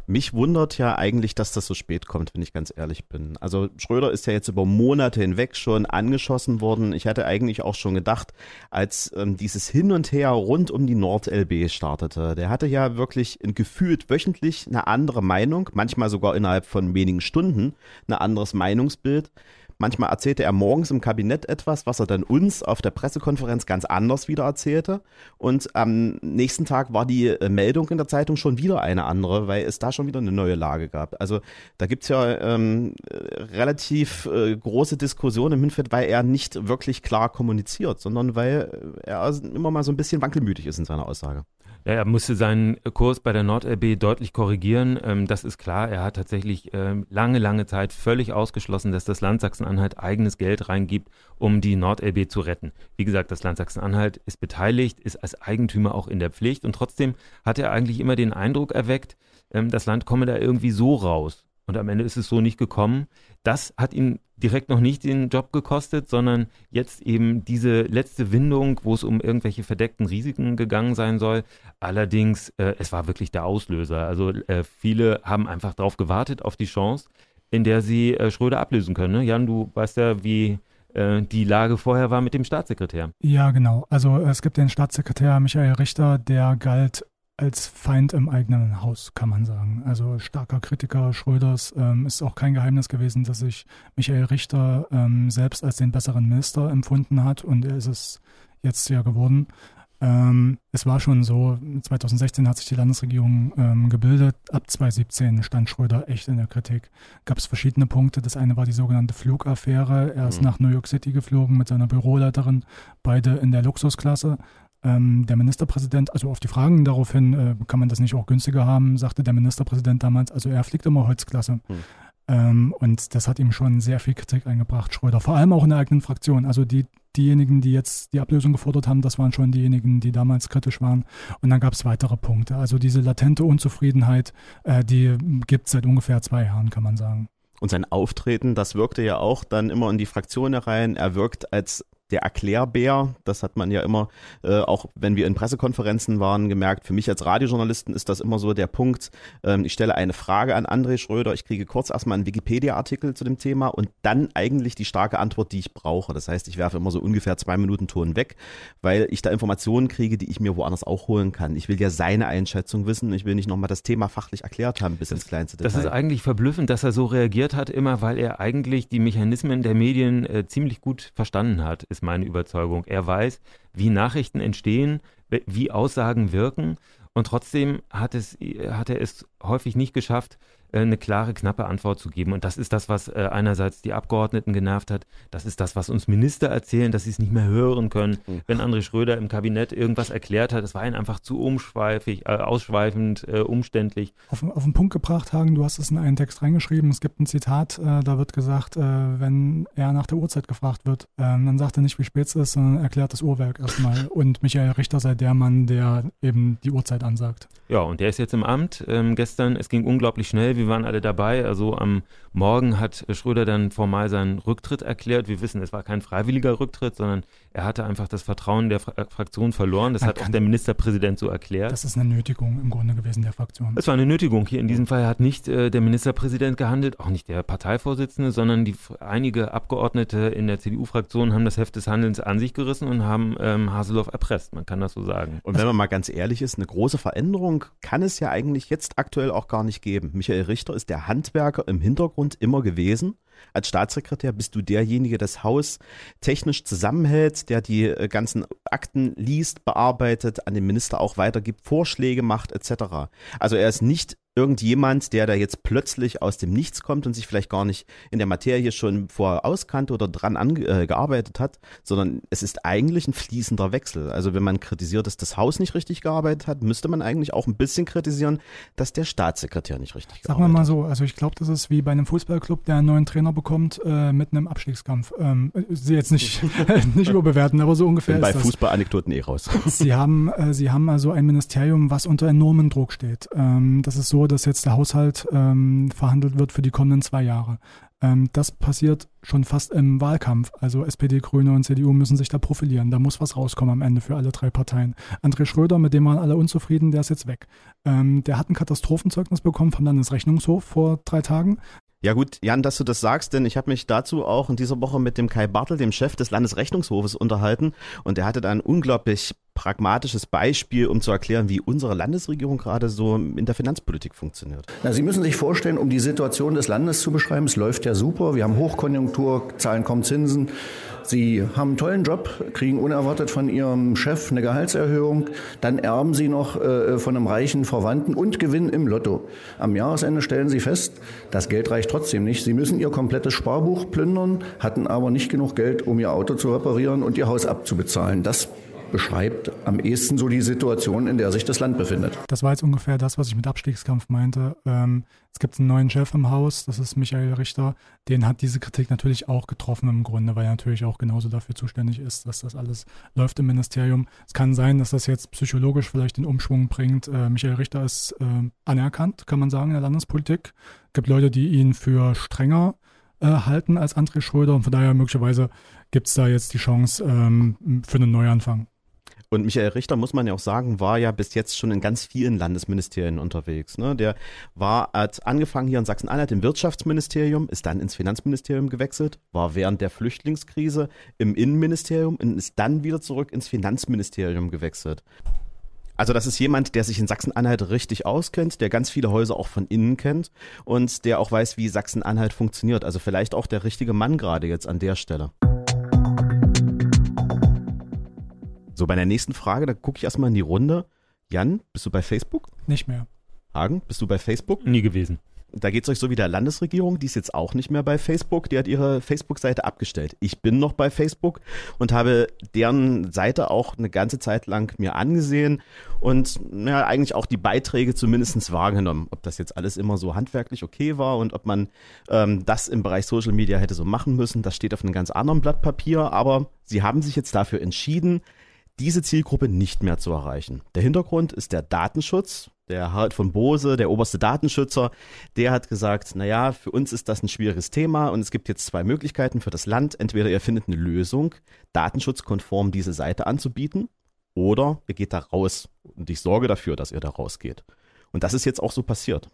Mich wundert ja eigentlich, dass das so spät kommt, wenn ich ganz ehrlich bin. Also Schröder ist ja jetzt über Monate hinweg schon angeschossen worden. Ich hatte eigentlich auch schon gedacht, als ähm, dieses Hin und Her rund um die Nord-LB startete, der hatte ja wirklich gefühlt wöchentlich eine andere Meinung, manchmal sogar innerhalb von wenigen Stunden ein anderes Meinungsbild. Manchmal erzählte er morgens im Kabinett etwas, was er dann uns auf der Pressekonferenz ganz anders wieder erzählte. Und am nächsten Tag war die äh, Meldung in der Zeitung schon wieder eine andere, weil es da schon wieder eine neue Lage gab. Also da gibt es ja ähm, relativ äh, große Diskussionen im Hinfeld, weil er nicht wirklich klar kommuniziert, sondern weil er immer mal so ein bisschen wankelmütig ist in seiner Aussage. Ja, er musste seinen Kurs bei der NordLB deutlich korrigieren. Ähm, das ist klar. Er hat tatsächlich ähm, lange, lange Zeit völlig ausgeschlossen, dass das Land Sachsen-Anhalt eigenes Geld reingibt, um die NordLB zu retten. Wie gesagt, das Land Sachsen-Anhalt ist beteiligt, ist als Eigentümer auch in der Pflicht und trotzdem hat er eigentlich immer den Eindruck erweckt, ähm, das Land komme da irgendwie so raus. Und am Ende ist es so nicht gekommen. Das hat ihn direkt noch nicht den Job gekostet, sondern jetzt eben diese letzte Windung, wo es um irgendwelche verdeckten Risiken gegangen sein soll. Allerdings, äh, es war wirklich der Auslöser. Also äh, viele haben einfach darauf gewartet, auf die Chance, in der sie äh, Schröder ablösen können. Ne? Jan, du weißt ja, wie äh, die Lage vorher war mit dem Staatssekretär. Ja, genau. Also es gibt den Staatssekretär Michael Richter, der galt als Feind im eigenen Haus, kann man sagen. Also starker Kritiker Schröders ähm, ist auch kein Geheimnis gewesen, dass sich Michael Richter ähm, selbst als den besseren Minister empfunden hat und er ist es jetzt ja geworden. Ähm, es war schon so, 2016 hat sich die Landesregierung ähm, gebildet, ab 2017 stand Schröder echt in der Kritik. Gab es verschiedene Punkte. Das eine war die sogenannte Flugaffäre. Er ist mhm. nach New York City geflogen mit seiner Büroleiterin, beide in der Luxusklasse. Ähm, der Ministerpräsident, also auf die Fragen daraufhin, äh, kann man das nicht auch günstiger haben, sagte der Ministerpräsident damals, also er fliegt immer Holzklasse. Hm. Ähm, und das hat ihm schon sehr viel Kritik eingebracht, Schröder, vor allem auch in der eigenen Fraktion. Also die, diejenigen, die jetzt die Ablösung gefordert haben, das waren schon diejenigen, die damals kritisch waren. Und dann gab es weitere Punkte. Also diese latente Unzufriedenheit, äh, die gibt es seit ungefähr zwei Jahren, kann man sagen. Und sein Auftreten, das wirkte ja auch dann immer in die Fraktion herein. Er wirkt als der Erklärbär. Das hat man ja immer, äh, auch wenn wir in Pressekonferenzen waren, gemerkt. Für mich als Radiojournalisten ist das immer so der Punkt. Ähm, ich stelle eine Frage an André Schröder. Ich kriege kurz erstmal einen Wikipedia-Artikel zu dem Thema und dann eigentlich die starke Antwort, die ich brauche. Das heißt, ich werfe immer so ungefähr zwei Minuten Ton weg, weil ich da Informationen kriege, die ich mir woanders auch holen kann. Ich will ja seine Einschätzung wissen. Ich will nicht nochmal das Thema fachlich erklärt haben bis ins kleinste Detail. Das ist eigentlich verblüffend, dass er so reagiert hat, immer weil er eigentlich die Mechanismen der Medien äh, ziemlich gut verstanden hat, ist meine Überzeugung. Er weiß, wie Nachrichten entstehen, wie Aussagen wirken und trotzdem hat, es, hat er es häufig nicht geschafft, eine klare, knappe Antwort zu geben. Und das ist das, was äh, einerseits die Abgeordneten genervt hat. Das ist das, was uns Minister erzählen, dass sie es nicht mehr hören können. Mhm. Wenn André Schröder im Kabinett irgendwas erklärt hat, das war ihnen einfach zu umschweifig, äh, ausschweifend, äh, umständlich. Auf, auf den Punkt gebracht, Hagen, du hast es in einen Text reingeschrieben. Es gibt ein Zitat, äh, da wird gesagt, äh, wenn er nach der Uhrzeit gefragt wird, ähm, dann sagt er nicht, wie spät es ist, sondern erklärt das Uhrwerk erstmal. Und Michael Richter sei der Mann, der eben die Uhrzeit ansagt. Ja, und der ist jetzt im Amt. Ähm, gestern, es ging unglaublich schnell. Wir waren alle dabei. Also am Morgen hat Schröder dann formal seinen Rücktritt erklärt. Wir wissen, es war kein freiwilliger Rücktritt, sondern er hatte einfach das Vertrauen der Fra Fraktion verloren. Das Man hat auch der Ministerpräsident so erklärt. Das ist eine Nötigung im Grunde gewesen der Fraktion. Es war eine Nötigung. Hier in diesem Fall hat nicht äh, der Ministerpräsident gehandelt, auch nicht der Parteivorsitzende, sondern die einige Abgeordnete in der CDU-Fraktion haben das Heft des Handelns an sich gerissen und haben ähm, Haseloff erpresst. Man kann das so sagen. Und wenn man mal ganz ehrlich ist, eine große Veränderung kann es ja eigentlich jetzt aktuell auch gar nicht geben. Michael Richter ist der Handwerker im Hintergrund immer gewesen. Als Staatssekretär bist du derjenige, der das Haus technisch zusammenhält, der die äh, ganzen Akten liest, bearbeitet, an den Minister auch weitergibt, Vorschläge macht etc. Also er ist nicht irgendjemand, der da jetzt plötzlich aus dem Nichts kommt und sich vielleicht gar nicht in der Materie schon vorher auskannte oder dran angearbeitet äh, hat, sondern es ist eigentlich ein fließender Wechsel. Also wenn man kritisiert, dass das Haus nicht richtig gearbeitet hat, müsste man eigentlich auch ein bisschen kritisieren, dass der Staatssekretär nicht richtig Sagen gearbeitet hat. Sagen wir mal so, also ich glaube, das ist wie bei einem Fußballclub, der einen neuen Trainer Finger bekommt äh, mitten im Abstiegskampf. Ähm, sie jetzt nicht, nicht überbewerten, aber so ungefähr Bin ist bei das. Fußballanekdoten eh raus. Sie haben, äh, Sie haben also ein Ministerium, was unter enormen Druck steht. Ähm, das ist so, dass jetzt der Haushalt ähm, verhandelt wird für die kommenden zwei Jahre. Ähm, das passiert schon fast im Wahlkampf. Also SPD, Grüne und CDU müssen sich da profilieren. Da muss was rauskommen am Ende für alle drei Parteien. André Schröder, mit dem waren alle unzufrieden, der ist jetzt weg. Ähm, der hat ein Katastrophenzeugnis bekommen vom Landesrechnungshof vor drei Tagen. Ja gut, Jan, dass du das sagst, denn ich habe mich dazu auch in dieser Woche mit dem Kai Bartel, dem Chef des Landesrechnungshofes, unterhalten. Und er hatte da ein unglaublich pragmatisches Beispiel, um zu erklären, wie unsere Landesregierung gerade so in der Finanzpolitik funktioniert. Na, Sie müssen sich vorstellen, um die Situation des Landes zu beschreiben, es läuft ja super, wir haben Hochkonjunktur, zahlen kaum Zinsen. Sie haben einen tollen Job, kriegen unerwartet von Ihrem Chef eine Gehaltserhöhung, dann erben Sie noch äh, von einem reichen Verwandten und gewinnen im Lotto. Am Jahresende stellen Sie fest, das Geld reicht trotzdem nicht. Sie müssen Ihr komplettes Sparbuch plündern, hatten aber nicht genug Geld, um Ihr Auto zu reparieren und Ihr Haus abzubezahlen. Das beschreibt am ehesten so die Situation, in der sich das Land befindet. Das war jetzt ungefähr das, was ich mit Abstiegskampf meinte. Ähm, es gibt einen neuen Chef im Haus, das ist Michael Richter. Den hat diese Kritik natürlich auch getroffen im Grunde, weil er natürlich auch genauso dafür zuständig ist, dass das alles läuft im Ministerium. Es kann sein, dass das jetzt psychologisch vielleicht den Umschwung bringt. Äh, Michael Richter ist äh, anerkannt, kann man sagen, in der Landespolitik. Es gibt Leute, die ihn für strenger äh, halten als André Schröder und von daher möglicherweise gibt es da jetzt die Chance ähm, für einen Neuanfang. Und Michael Richter, muss man ja auch sagen, war ja bis jetzt schon in ganz vielen Landesministerien unterwegs. Ne? Der war, hat angefangen hier in Sachsen-Anhalt im Wirtschaftsministerium, ist dann ins Finanzministerium gewechselt, war während der Flüchtlingskrise im Innenministerium und ist dann wieder zurück ins Finanzministerium gewechselt. Also das ist jemand, der sich in Sachsen-Anhalt richtig auskennt, der ganz viele Häuser auch von innen kennt und der auch weiß, wie Sachsen-Anhalt funktioniert. Also vielleicht auch der richtige Mann gerade jetzt an der Stelle. So, bei der nächsten Frage, da gucke ich erstmal in die Runde. Jan, bist du bei Facebook? Nicht mehr. Hagen, bist du bei Facebook? Nie gewesen. Da geht es euch so wie der Landesregierung, die ist jetzt auch nicht mehr bei Facebook, die hat ihre Facebook-Seite abgestellt. Ich bin noch bei Facebook und habe deren Seite auch eine ganze Zeit lang mir angesehen und ja, eigentlich auch die Beiträge zumindest wahrgenommen. Ob das jetzt alles immer so handwerklich okay war und ob man ähm, das im Bereich Social Media hätte so machen müssen, das steht auf einem ganz anderen Blatt Papier, aber sie haben sich jetzt dafür entschieden, diese Zielgruppe nicht mehr zu erreichen. Der Hintergrund ist der Datenschutz. Der Harald von Bose, der oberste Datenschützer, der hat gesagt, naja, für uns ist das ein schwieriges Thema und es gibt jetzt zwei Möglichkeiten für das Land. Entweder ihr findet eine Lösung, datenschutzkonform diese Seite anzubieten, oder ihr geht da raus und ich sorge dafür, dass ihr da rausgeht. Und das ist jetzt auch so passiert.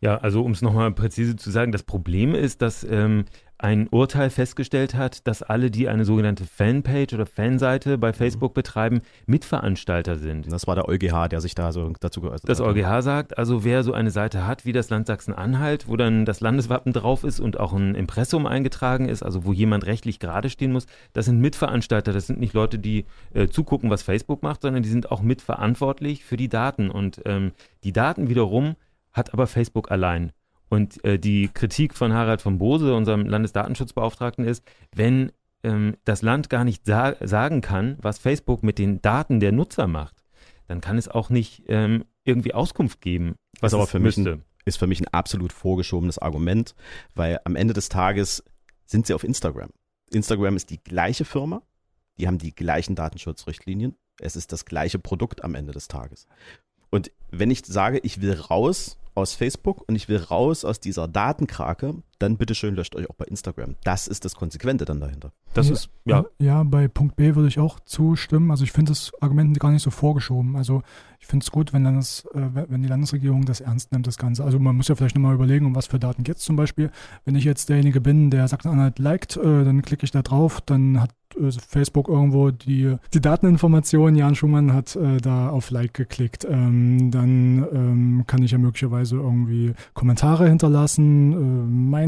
Ja, also um es nochmal präzise zu sagen, das Problem ist, dass ähm, ein Urteil festgestellt hat, dass alle, die eine sogenannte Fanpage oder Fanseite bei Facebook betreiben, Mitveranstalter sind. Das war der EuGH, der sich da so dazu geäußert Das hat. EuGH sagt, also wer so eine Seite hat wie das Land Sachsen-Anhalt, wo dann das Landeswappen drauf ist und auch ein Impressum eingetragen ist, also wo jemand rechtlich gerade stehen muss, das sind Mitveranstalter. Das sind nicht Leute, die äh, zugucken, was Facebook macht, sondern die sind auch mitverantwortlich für die Daten. Und ähm, die Daten wiederum hat aber Facebook allein. Und äh, die Kritik von Harald von Bose, unserem Landesdatenschutzbeauftragten, ist, wenn ähm, das Land gar nicht sa sagen kann, was Facebook mit den Daten der Nutzer macht, dann kann es auch nicht ähm, irgendwie Auskunft geben, was aber für mich, müsste. ein, ist für mich ein absolut vorgeschobenes Argument, weil am Ende des Tages sind sie auf Instagram. Instagram ist die gleiche Firma, die haben die gleichen Datenschutzrichtlinien, es ist das gleiche Produkt am Ende des Tages. Und wenn ich sage, ich will raus aus Facebook und ich will raus aus dieser Datenkrake, dann bitteschön löscht euch auch bei Instagram. Das ist das Konsequente dann dahinter. Das Ja, ist, ja, Ja, bei Punkt B würde ich auch zustimmen. Also ich finde das Argument gar nicht so vorgeschoben. Also ich finde es gut, wenn, dann das, äh, wenn die Landesregierung das ernst nimmt, das Ganze. Also man muss ja vielleicht nochmal überlegen, um was für Daten geht es zum Beispiel. Wenn ich jetzt derjenige bin, der Sachsen-Anhalt liked, äh, dann klicke ich da drauf, dann hat äh, Facebook irgendwo die, die Dateninformation, Jan Schumann hat äh, da auf Like geklickt. Ähm, dann ähm, kann ich ja möglicherweise irgendwie Kommentare hinterlassen, äh,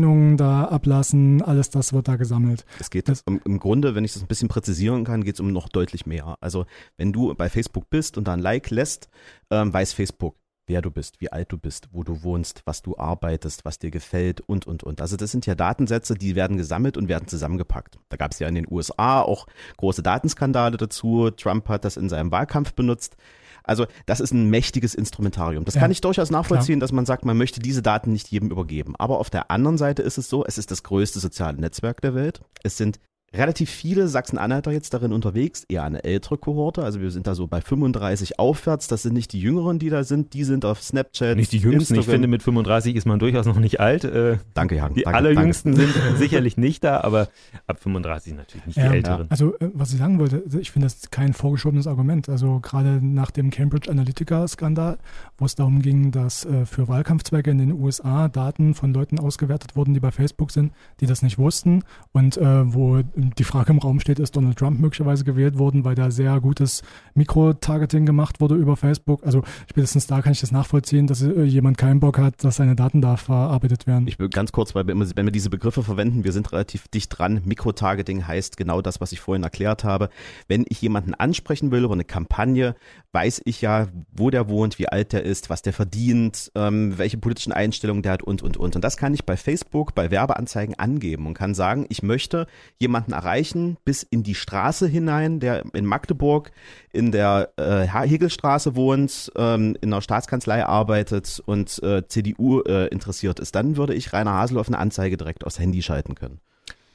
Meinungen da ablassen, alles das wird da gesammelt. Es geht Das- im, im Grunde, wenn ich das ein bisschen präzisieren kann, geht es um noch deutlich mehr. Also wenn du bei Facebook bist und da ein Like lässt, ähm, weiß Facebook, wer du bist, wie alt du bist, wo du wohnst, was du arbeitest, was dir gefällt und, und, und. Also das sind ja Datensätze, die werden gesammelt und werden zusammengepackt. Da gab es ja in den USA auch große Datenskandale dazu. Trump hat das in seinem Wahlkampf benutzt. Also das ist ein mächtiges Instrumentarium. Das Ja. kann ich durchaus nachvollziehen, dass man sagt, man möchte diese Daten nicht jedem übergeben. Aber auf der anderen Seite ist es so, es ist das größte soziale Netzwerk der Welt. Es sind relativ viele Sachsen-Anhalter jetzt darin unterwegs, eher eine ältere Kohorte. Also wir sind da so bei 35 aufwärts. Das sind nicht die Jüngeren, die da sind. Die sind auf Snapchat. Nicht die Jüngsten. Ich Instagram. finde, mit 35 ist man durchaus noch nicht alt. Äh, Danke, Jan. die danke, allerjüngsten sind sicherlich nicht da, aber ab 35 natürlich nicht Ja, die Älteren. Also, äh, was ich sagen wollte, ich finde das kein vorgeschobenes Argument. Also, gerade nach dem Cambridge Analytica-Skandal, wo es darum ging, dass äh, für Wahlkampfzwecke in den USA Daten von Leuten ausgewertet wurden, die bei Facebook sind, die das nicht wussten. Und äh, wo die Frage im Raum steht, ist Donald Trump möglicherweise gewählt worden, weil da sehr gutes Mikro-Targeting gemacht wurde über Facebook. Also, spätestens da kann ich das nachvollziehen, dass äh, jemand keinen Bock hat, dass seine Daten da verarbeitet werden. Ich will ganz kurz, weil wir, wenn wir diese Begriffe verwenden, wir sind relativ dicht dran. Mikrotargeting heißt genau das, was ich vorhin erklärt habe. Wenn ich jemanden ansprechen will über eine Kampagne, weiß ich ja, wo der wohnt, wie alt der ist, was der verdient, ähm, welche politischen Einstellungen der hat und, und, und. Und das kann ich bei Facebook, bei Werbeanzeigen angeben und kann sagen, ich möchte jemanden erreichen bis in die Straße hinein, der in Magdeburg in der äh, Hegelstraße wohnt, ähm, in der Staatskanzlei arbeitet und äh, CDU äh, interessiert ist. Dann würde ich Rainer Haseloff eine Anzeige direkt aufs Handy schalten können.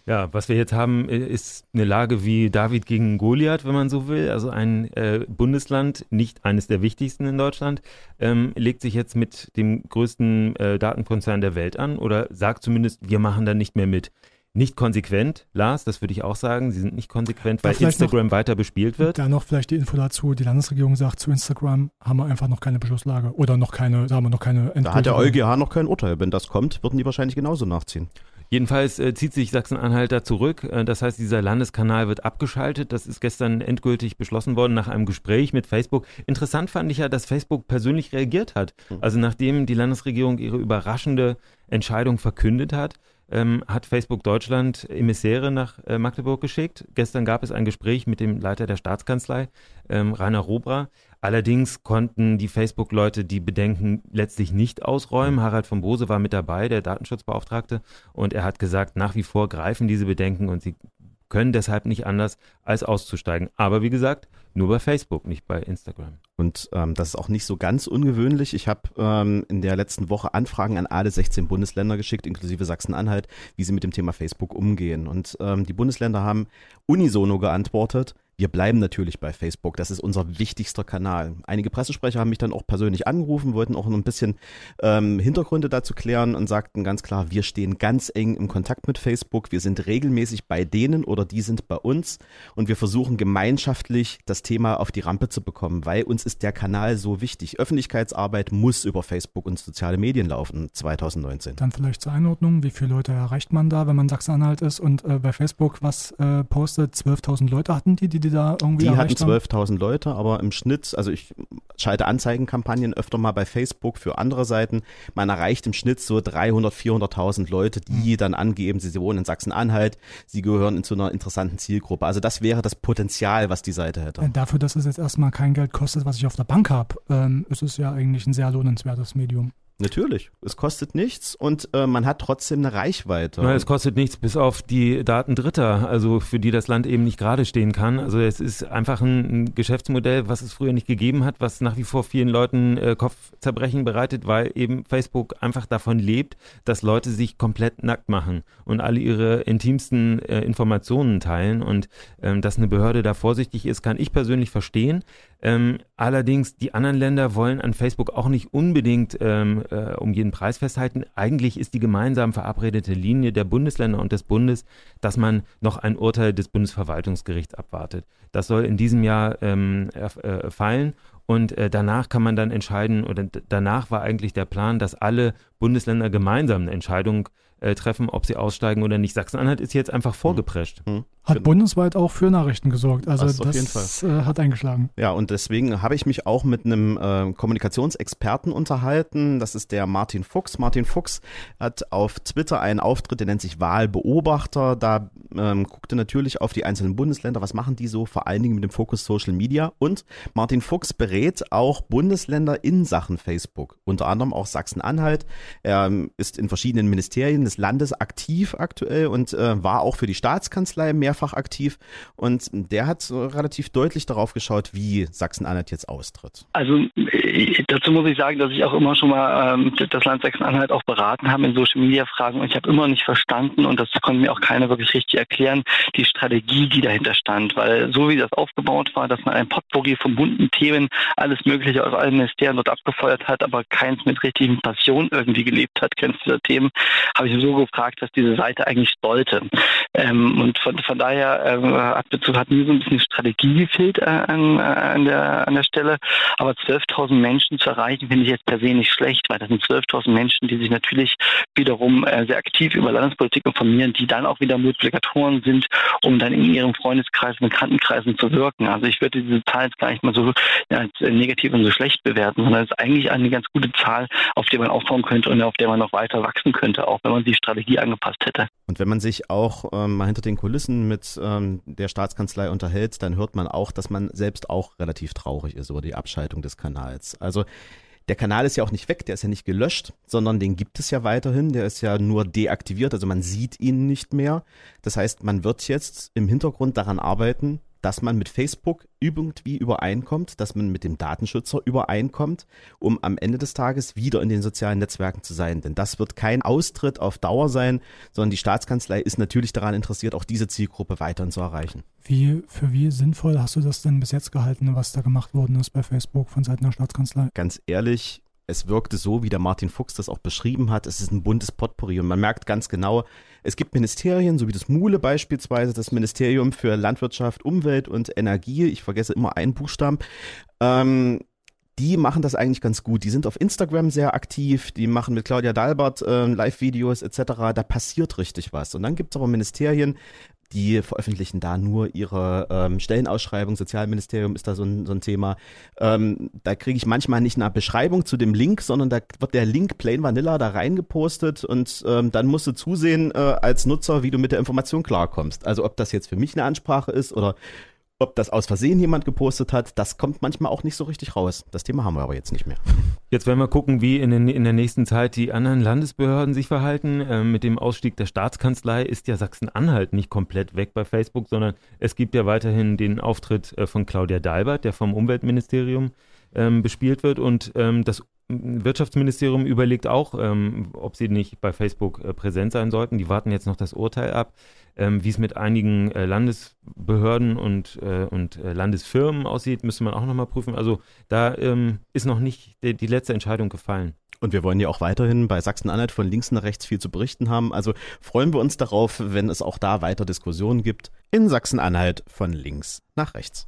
Ja, was wir jetzt haben, ist eine Lage wie David gegen Goliath, wenn man so will. Also ein äh, Bundesland, nicht eines der wichtigsten in Deutschland, ähm, legt sich jetzt mit dem größten äh, Datenkonzern der Welt an oder sagt zumindest, wir machen da nicht mehr mit. Nicht konsequent, Lars, das würde ich auch sagen. Sie sind nicht konsequent, Da weil vielleicht noch- Instagram weiter bespielt wird. Da noch vielleicht die Info dazu, die Landesregierung sagt, zu Instagram haben wir einfach noch keine Beschlusslage oder noch keine, da haben wir noch keine Da hat der endgültige- EuGH noch kein Urteil. Wenn das kommt, würden die wahrscheinlich genauso nachziehen. Jedenfalls äh, zieht sich Sachsen-Anhalt da zurück. Äh, das heißt, dieser Landeskanal wird abgeschaltet. Das ist gestern endgültig beschlossen worden nach einem Gespräch mit Facebook. Interessant fand ich ja, dass Facebook persönlich reagiert hat. Also nachdem die Landesregierung ihre überraschende Entscheidung verkündet hat, ähm, hat Facebook Deutschland Emissäre nach äh, Magdeburg geschickt. Gestern gab es ein Gespräch mit dem Leiter der Staatskanzlei, ähm, Rainer Robra. Allerdings konnten die Facebook-Leute die Bedenken letztlich nicht ausräumen. Harald von Bose war mit dabei, der Datenschutzbeauftragte, und er hat gesagt, nach wie vor greifen diese Bedenken und sie können deshalb nicht anders, als auszusteigen. Aber wie gesagt, nur bei Facebook, nicht bei Instagram. Und ähm, das ist auch nicht so ganz ungewöhnlich. Ich habe ähm, in der letzten Woche Anfragen an alle 16 Bundesländer geschickt, inklusive Sachsen-Anhalt, wie sie mit dem Thema Facebook umgehen. Und ähm, die Bundesländer haben unisono geantwortet. Wir bleiben natürlich bei Facebook. Das ist unser wichtigster Kanal. Einige Pressesprecher haben mich dann auch persönlich angerufen, wollten auch noch ein bisschen ähm, Hintergründe dazu klären und sagten ganz klar, wir stehen ganz eng im Kontakt mit Facebook. Wir sind regelmäßig bei denen oder die sind bei uns und wir versuchen gemeinschaftlich das Thema auf die Rampe zu bekommen, weil uns ist der Kanal so wichtig. Öffentlichkeitsarbeit muss über Facebook und soziale Medien laufen 2019. Dann vielleicht zur Einordnung, wie viele Leute erreicht man da, wenn man Sachsen-Anhalt ist und äh, bei Facebook was äh, postet? 12.000 Leute hatten die, die die da irgendwie Die hatten erreicht haben? 12.000 Leute, aber im Schnitt, also ich schalte Anzeigenkampagnen öfter mal bei Facebook für andere Seiten. Man erreicht im Schnitt so 300, 400.000 Leute, die Hm. dann angeben, sie, sie wohnen in Sachsen-Anhalt, sie gehören zu einer interessanten Zielgruppe. Also das wäre das Potenzial, was die Seite hätte. Äh, Dafür, dass es jetzt erstmal kein Geld kostet, was ich auf der Bank habe, ähm, ist es ja eigentlich ein sehr lohnenswertes Medium. Natürlich, es kostet nichts und äh, man hat trotzdem eine Reichweite. Ja, es kostet nichts bis auf die Daten Dritter, also für die das Land eben nicht gerade stehen kann. Also es ist einfach ein, ein Geschäftsmodell, was es früher nicht gegeben hat, was nach wie vor vielen Leuten äh, Kopfzerbrechen bereitet, weil eben Facebook einfach davon lebt, dass Leute sich komplett nackt machen und alle ihre intimsten äh, Informationen teilen und ähm, dass eine Behörde da vorsichtig ist, kann ich persönlich verstehen. Ähm, allerdings, die anderen Länder wollen an Facebook auch nicht unbedingt ähm, äh, um jeden Preis festhalten. Eigentlich ist die gemeinsam verabredete Linie der Bundesländer und des Bundes, dass man noch ein Urteil des Bundesverwaltungsgerichts abwartet. Das soll in diesem Jahr ähm, äh, fallen. Und äh, danach kann man dann entscheiden, oder danach war eigentlich der Plan, dass alle Bundesländer gemeinsam eine Entscheidung äh, treffen, ob sie aussteigen oder nicht. Sachsen-Anhalt ist jetzt einfach vorgeprescht. Hm, Hat genau. bundesweit auch für Nachrichten gesorgt. Also Das das, auf jeden Äh, hat eingeschlagen. Ja, und deswegen habe ich mich auch mit einem äh, Kommunikationsexperten unterhalten. Das ist der Martin Fuchs. Martin Fuchs hat auf Twitter einen Auftritt, der nennt sich Wahlbeobachter. Da ähm, guckt er natürlich auf die einzelnen Bundesländer. Was machen die so? Vor allen Dingen mit dem Fokus Social Media. Und Martin Fuchs berät berät auch Bundesländer in Sachen Facebook, unter anderem auch Sachsen-Anhalt. Er ähm, ist in verschiedenen Ministerien des Landes aktiv aktuell und äh, war auch für die Staatskanzlei mehrfach aktiv. Und der hat äh, relativ deutlich darauf geschaut, wie Sachsen-Anhalt jetzt austritt. Also äh, dazu muss ich sagen, dass ich auch immer schon mal ähm, das Land Sachsen-Anhalt auch beraten habe in Social-Media-Fragen und ich habe immer nicht verstanden und das konnte mir auch keiner wirklich richtig erklären, die Strategie, die dahinter stand. Weil so wie das aufgebaut war, dass man ein Potpourri von bunten Themen, alles Mögliche aus allen Ministerien dort abgefeuert hat, aber keins mit richtigen Passion irgendwie gelebt hat, keins dieser Themen, habe ich mir so gefragt, was diese Seite eigentlich sollte. Ähm, und von, von daher äh, hat, hat mir so ein bisschen Strategie gefehlt äh, an, an, der, an der Stelle. Aber 12.000 Menschen zu erreichen, finde ich jetzt per se nicht schlecht, weil das sind 12.000 Menschen, die sich natürlich wiederum äh, sehr aktiv über Landespolitik informieren, die dann auch wieder Multiplikatoren sind, um dann in ihrem Freundeskreis und Bekanntenkreisen zu wirken. Also ich würde diese Zahl jetzt gar nicht mal so als negativ und so schlecht bewerten, sondern es ist eigentlich eine ganz gute Zahl, auf der man aufbauen könnte und auf der man noch weiter wachsen könnte, auch wenn man die Strategie angepasst hätte. Und wenn man sich auch ähm, mal hinter den Kulissen mit ähm, der Staatskanzlei unterhält, dann hört man auch, dass man selbst auch relativ traurig ist über die Abschaltung des Kanals. Also der Kanal ist ja auch nicht weg, der ist ja nicht gelöscht, sondern den gibt es ja weiterhin, der ist ja nur deaktiviert, also man sieht ihn nicht mehr. Das heißt, man wird jetzt im Hintergrund daran arbeiten, dass man mit Facebook irgendwie übereinkommt, dass man mit dem Datenschützer übereinkommt, um am Ende des Tages wieder in den sozialen Netzwerken zu sein. Denn das wird kein Austritt auf Dauer sein, sondern die Staatskanzlei ist natürlich daran interessiert, auch diese Zielgruppe weiterhin zu erreichen. Wie, für wie sinnvoll hast du das denn bis jetzt gehalten, was da gemacht worden ist bei Facebook von Seiten der Staatskanzlei? Ganz ehrlich, es wirkte so, wie der Martin Fuchs das auch beschrieben hat. Es ist ein buntes Potpourri und man merkt ganz genau, es gibt Ministerien, so wie das Mule beispielsweise, das Ministerium für Landwirtschaft, Umwelt und Energie. Ich vergesse immer einen Buchstaben. Ähm, die machen das eigentlich ganz gut. Die sind auf Instagram sehr aktiv, die machen mit Claudia Dalbert äh, Live-Videos etc. Da passiert richtig was. Und dann gibt es aber Ministerien, die veröffentlichen da nur ihre ähm, Stellenausschreibung. Sozialministerium ist da so ein, so ein Thema. Ähm, da kriege ich manchmal nicht eine Beschreibung zu dem Link, sondern da wird der Link plain vanilla da reingepostet und ähm, dann musst du zusehen äh, als Nutzer, wie du mit der Information klarkommst. Also ob das jetzt für mich eine Ansprache ist oder ob das aus Versehen jemand gepostet hat, das kommt manchmal auch nicht so richtig raus. Das Thema haben wir aber jetzt nicht mehr. Jetzt werden wir gucken, wie in, den, in der nächsten Zeit die anderen Landesbehörden sich verhalten. Ähm, mit dem Ausstieg der Staatskanzlei ist ja Sachsen-Anhalt nicht komplett weg bei Facebook, sondern es gibt ja weiterhin den Auftritt äh, von Claudia Dalbert, der vom Umweltministerium ähm, bespielt wird. Und ähm, das Wirtschaftsministerium überlegt auch, ähm, ob sie nicht bei Facebook äh, präsent sein sollten. Die warten jetzt noch das Urteil ab. Ähm, wie es mit einigen äh, Landesbehörden und, äh, und äh, Landesfirmen aussieht, müsste man auch nochmal prüfen. Also da ähm, ist noch nicht die, die letzte Entscheidung gefallen. Und wir wollen ja auch weiterhin bei Sachsen-Anhalt von links nach rechts viel zu berichten haben. Also freuen wir uns darauf, wenn es auch da weiter Diskussionen gibt in Sachsen-Anhalt von links nach rechts.